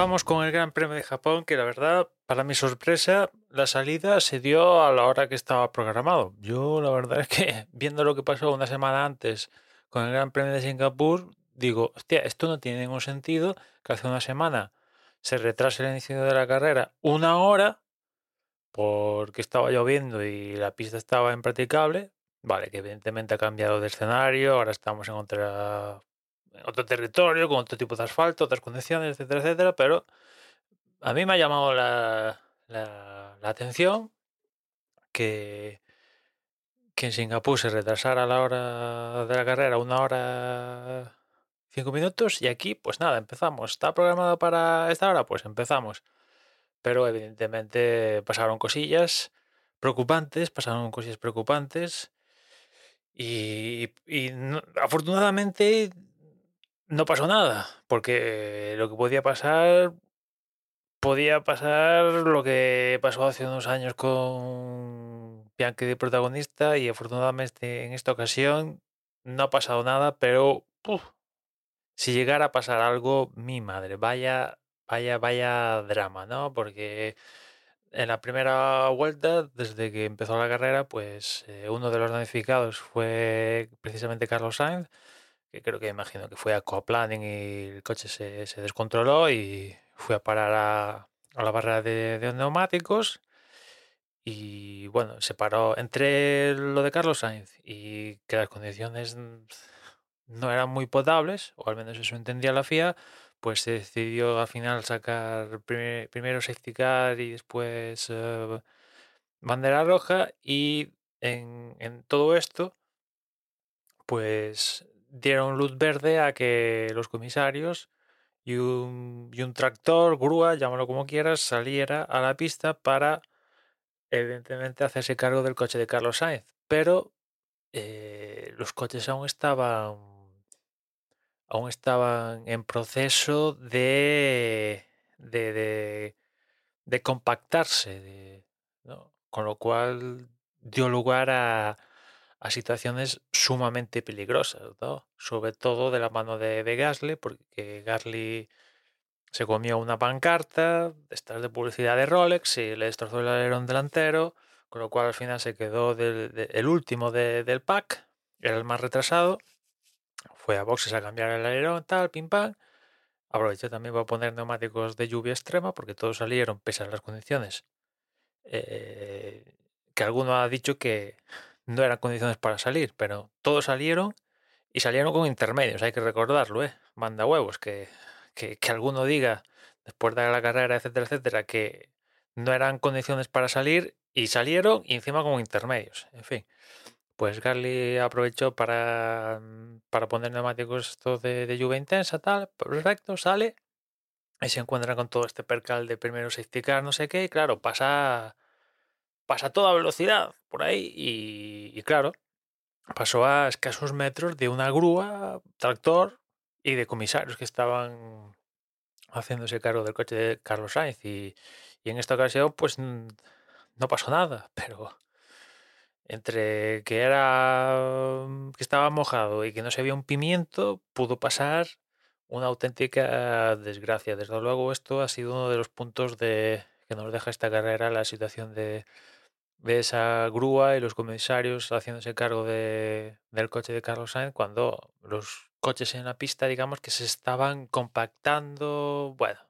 Vamos con el Gran Premio de Japón, que la verdad, para mi sorpresa, la salida se dio a la hora que estaba programado. Yo la verdad es que viendo lo que pasó una semana antes con el Gran Premio de Singapur, digo, hostia, esto no tiene ningún sentido que hace una semana se retrase el inicio de la carrera una hora porque estaba lloviendo y la pista estaba impracticable. Vale, que evidentemente ha cambiado de escenario, ahora estamos en otra otro territorio, con otro tipo de asfalto, otras condiciones, etcétera, etcétera, pero a mí me ha llamado la, la, atención que, que en Singapur se retrasara la hora de la carrera una hora cinco minutos y aquí pues nada, empezamos. ¿Está programado para esta hora? Pues empezamos. Pero evidentemente pasaron cosillas preocupantes, pasaron cosillas preocupantes y, y afortunadamente no pasó nada, porque lo que podía pasar, podía pasar lo que pasó hace unos años con Bianchi de protagonista y afortunadamente en esta ocasión no ha pasado nada, pero si llegara a pasar algo, mi madre, vaya, vaya, vaya drama, ¿no? Porque en la primera vuelta, desde que empezó la carrera, pues eh, uno de los damnificados fue precisamente Carlos Sainz, que creo que imagino que fue a aquaplaning y el coche se, descontroló y fue a parar a, a la barrera de, neumáticos. Y bueno, se paró entre lo de Carlos Sainz y que las condiciones no eran muy potables, o al menos eso entendía la FIA, pues se decidió al final sacar prime- primero safety car y después eh, bandera roja y en, en todo esto pues dieron luz verde a que los comisarios y un, tractor, grúa, llámalo como quieras, saliera a la pista para evidentemente hacerse cargo del coche de Carlos Sainz. Pero eh, los coches aún estaban aún estaban en proceso de de, de, compactarse, con lo cual dio lugar a, a situaciones sumamente peligrosas, ¿no? sobre todo de la mano de, Gasly, porque Gasly se comió una pancarta, estas de publicidad de Rolex, y le destrozó el alerón delantero, con lo cual al final se quedó el último de- del pack, era el más retrasado, fue a boxes a cambiar el alerón, tal, pim pam. Aprovechó también para poner neumáticos de lluvia extrema, porque todos salieron, pese a las condiciones, eh, que alguno ha dicho que no eran condiciones para salir, pero todos salieron y salieron con intermedios, hay que recordarlo, ¿eh? Manda huevos, que, que, que alguno diga, después de la carrera, etcétera, etcétera, que no eran condiciones para salir y salieron y encima con intermedios, en fin. Pues Garly aprovechó para, mm, para poner neumáticos estos de, de lluvia intensa, tal, perfecto, sale y se encuentra con todo este percal de primero safety car, no sé qué, y claro, pasa, pasa a toda velocidad por ahí y, claro, pasó a escasos metros de una grúa, tractor y de comisarios que estaban haciéndose cargo del coche de Carlos Sainz y, y en esta ocasión pues no pasó nada, pero entre que era que estaba mojado y que no se había un pimiento, pudo pasar una auténtica desgracia. Desde luego, esto ha sido uno de los puntos de que nos deja esta carrera, la situación de, de esa grúa y los comisarios haciéndose cargo de, del coche de Carlos Sainz cuando los coches en la pista, digamos, que se estaban compactando. Bueno,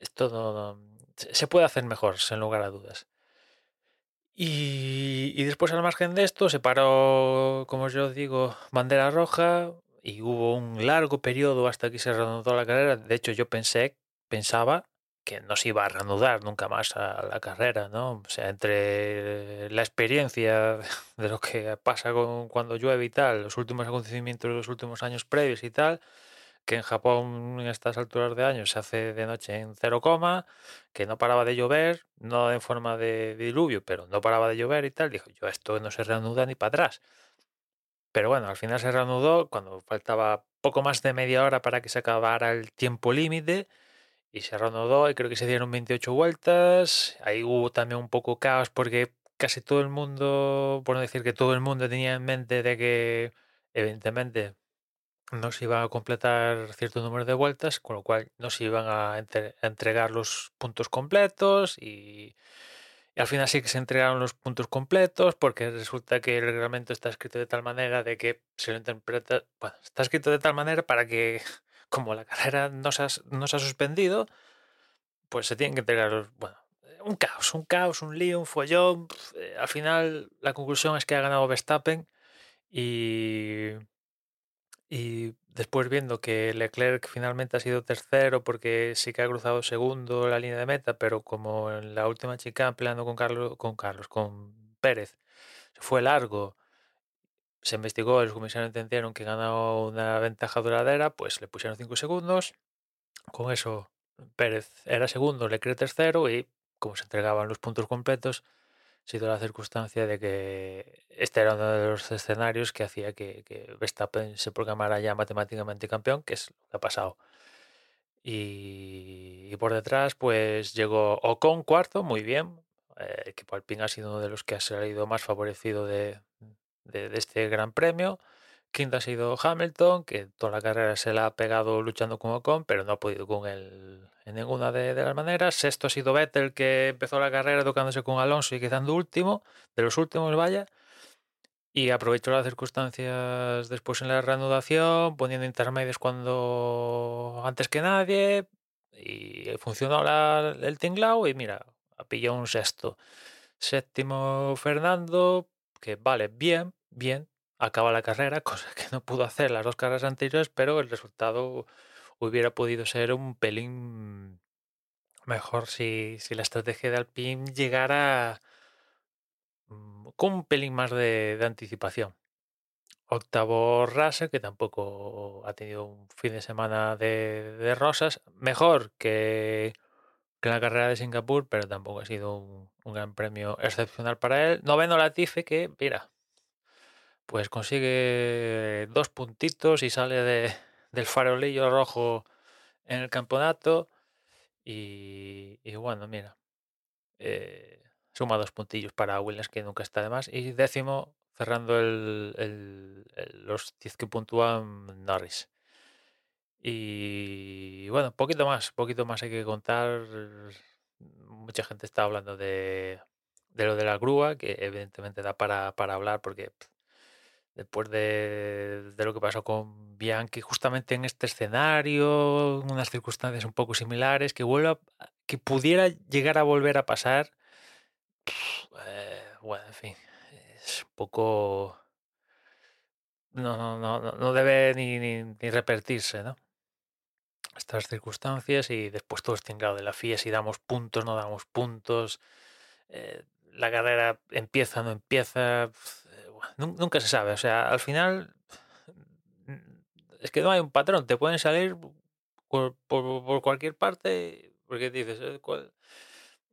esto no, se puede hacer mejor, sin lugar a dudas. Y, y, después, al margen de esto, se paró, como yo digo, bandera roja y hubo un largo periodo hasta que se reanudó la carrera. De hecho, yo pensé, pensaba que no se iba a reanudar nunca más a la carrera, ¿no? O sea, entre la experiencia de lo que pasa con, cuando llueve y tal, los últimos acontecimientos de los últimos años previos y tal, que en Japón en estas alturas de años se hace de noche en cero coma, que no paraba de llover, no en forma de diluvio, pero no paraba de llover y tal, dijo, yo esto no se reanuda ni para atrás. Pero bueno, al final se reanudó cuando faltaba poco más de media hora para que se acabara el tiempo límite y se reanudó y creo que se dieron 28 vueltas. Ahí hubo también un poco caos porque casi todo el mundo, por no decir que todo el mundo tenía en mente de que evidentemente no se iba a completar cierto número de vueltas, con lo cual no se iban a, entregar los puntos completos y, y, al final sí que se entregaron los puntos completos porque resulta que el reglamento está escrito de tal manera de que se lo interpreta, bueno, está escrito de tal manera para que como la carrera no se ha, no se ha suspendido, pues se tienen que entregar, bueno, un caos, un caos, un lío, un follón. Eh, al final la conclusión es que ha ganado Verstappen y, y después viendo que Leclerc finalmente ha sido tercero porque sí que ha cruzado segundo la línea de meta, pero como en la última chica peleando con Carlos, con Carlos, con Pérez, se fue largo se investigó, los comisarios entendieron que ganaba una ventaja duradera, pues le pusieron 5 segundos. Con eso Pérez era segundo, le cree tercero y como se entregaban los puntos completos, se dio la circunstancia de que este era uno de los escenarios que hacía que, que Verstappen se proclamara ya matemáticamente campeón, que es lo que ha pasado. Y, y por detrás, pues llegó Ocon cuarto, muy bien. Eh, que Palpín ha sido uno de los que ha salido más favorecido de, de, este gran premio. Quinto ha sido Hamilton, que toda la carrera se la ha pegado luchando con pero no ha podido con él en ninguna de, las maneras. Sexto ha sido Vettel, que empezó la carrera tocándose con Alonso y quedando último, de los últimos, vaya. Y aprovechó las circunstancias después en la reanudación, poniendo intermedios cuando antes que nadie. Y funcionó el tinglao y mira, pillado un sexto. Séptimo Fernando, que vale bien, bien, acaba la carrera, cosa que no pudo hacer las dos carreras anteriores, pero el resultado hubiera podido ser un pelín mejor si, si la estrategia de Alpine llegara mm, con un pelín más de, anticipación. Octavo Russell, que tampoco ha tenido un fin de semana de, rosas, mejor que, que, la carrera de Singapur, pero tampoco ha sido un, un gran premio excepcional para él. Noveno Latife, que, mira, pues consigue dos puntitos y sale de, del farolillo rojo en el campeonato. Y, bueno, mira, eh, suma dos puntillos para Williams, que nunca está de más. Y décimo, cerrando el, los 10 que puntúan Norris. Y bueno, poquito más, poquito más hay que contar. Mucha gente está hablando de, de lo de la grúa, que evidentemente da para, para hablar porque después de, lo que pasó con Bianchi, justamente en este escenario, en unas circunstancias un poco similares, que vuelva, que pudiera llegar a volver a pasar. Eh, bueno, en fin, es un poco. No, no, no, no debe ni, ni, repetirse, ¿no? Estas circunstancias y después todo este tinglado de la FIA, si damos puntos, no damos puntos. Eh, la carrera empieza, no empieza nunca se sabe. O sea, al final es que no hay un patrón. Te pueden salir por, por, cualquier parte, porque dices, eh,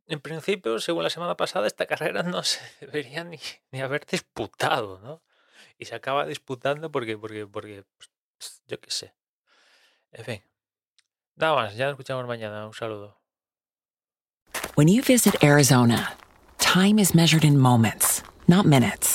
en principio, según la semana pasada, esta carrera no se debería ni, ni haber disputado, ¿no? Y se acaba disputando porque, porque, porque, pues, yo qué sé. En fin. Nada más, ya nos escuchamos mañana. Un saludo. When you visit Arizona, time is measured in moments, not minutes.